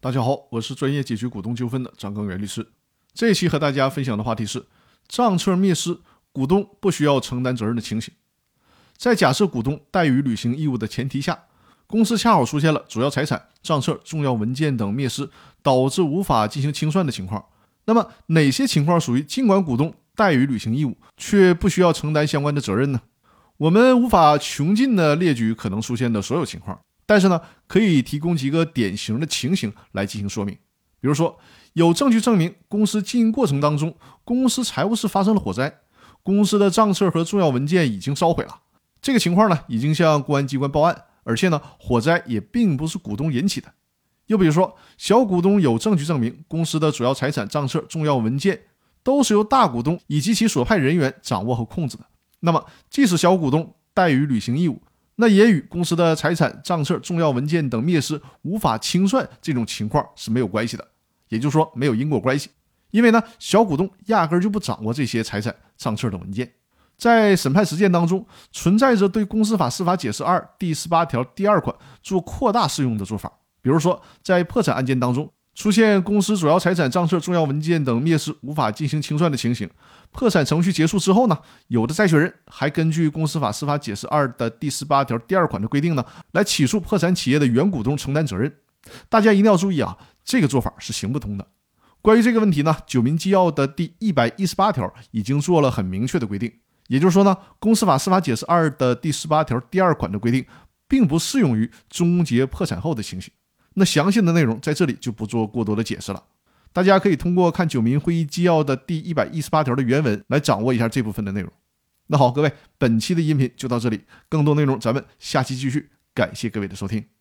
大家好，我是专业解决股东纠纷的张根源律师。这一期和大家分享的话题是账册灭失，股东不需要承担责任的情形。在假设股东怠于履行义务的前提下，公司恰好出现了主要财产、账册、重要文件等灭失，导致无法进行清算的情况。那么，哪些情况属于尽管股东怠于履行义务，却不需要承担相关的责任呢？我们无法穷尽的列举可能出现的所有情况。但是呢，可以提供几个典型的情形来进行说明。比如说，有证据证明公司经营过程当中，公司财务室发生了火灾，公司的账册和重要文件已经烧毁了。这个情况呢，已经向公安机关报案，而且呢，火灾也并不是股东引起的。又比如说，小股东有证据证明公司的主要财产、账册、重要文件都是由大股东以及其所派人员掌握和控制的。那么，即使小股东怠于履行义务，那也与公司的财产、账册、重要文件等灭失无法清算这种情况是没有关系的，也就是说没有因果关系。因为呢，小股东压根就不掌握这些财产、账册等文件。在审判实践当中，存在着对《公司法司法解释二》第十八条第二款做扩大适用的做法。比如说，在破产案件当中。出现公司主要财产、账册、重要文件等灭失，无法进行清算的情形，破产程序结束之后呢，有的债权人还根据《公司法司法解释二》的第十八条第二款的规定呢，来起诉破产企业的原股东承担责任。大家一定要注意啊，这个做法是行不通的。关于这个问题呢，《九民纪要》的第一百一十八条已经做了很明确的规定，也就是说呢，《公司法司法解释二》的第十八条第二款的规定，并不适用于终结破产后的情形。那详细的内容在这里就不做过多的解释了，大家可以通过看九民会议纪要的第一百一十八条的原文来掌握一下这部分的内容。那好，各位，本期的音频就到这里，更多内容咱们下期继续，感谢各位的收听。